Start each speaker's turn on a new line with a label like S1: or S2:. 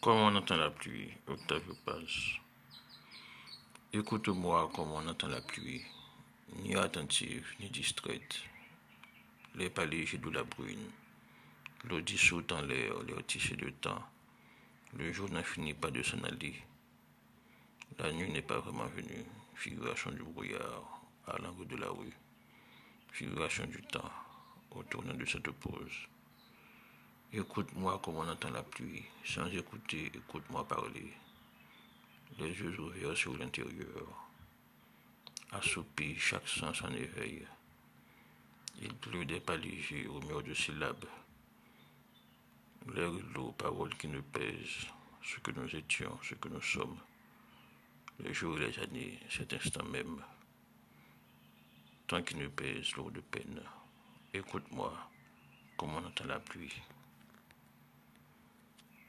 S1: Comme on entend la pluie, Octave passe. Écoute-moi comme on entend la pluie, ni attentive, ni distraite. Les palais de la brune, l'eau dissoute en l'air, les tissés de temps. Le jour n'a fini pas de s'en aller. La nuit n'est pas vraiment venue. Figuration du brouillard à l'angle de la rue. Figuration du temps au tournant de cette pause. Écoute-moi comme on entend la pluie, sans écouter, écoute-moi parler. Les yeux ouverts sur l'intérieur, assoupi, chaque sens en éveil. Il pleut des pas au mur de syllabes. L'air l'eau, paroles qui nous pèsent, ce que nous étions, ce que nous sommes. Les jours et les années, cet instant même. Tant qu'il nous pèse lourd de peine, écoute-moi comme on entend la pluie.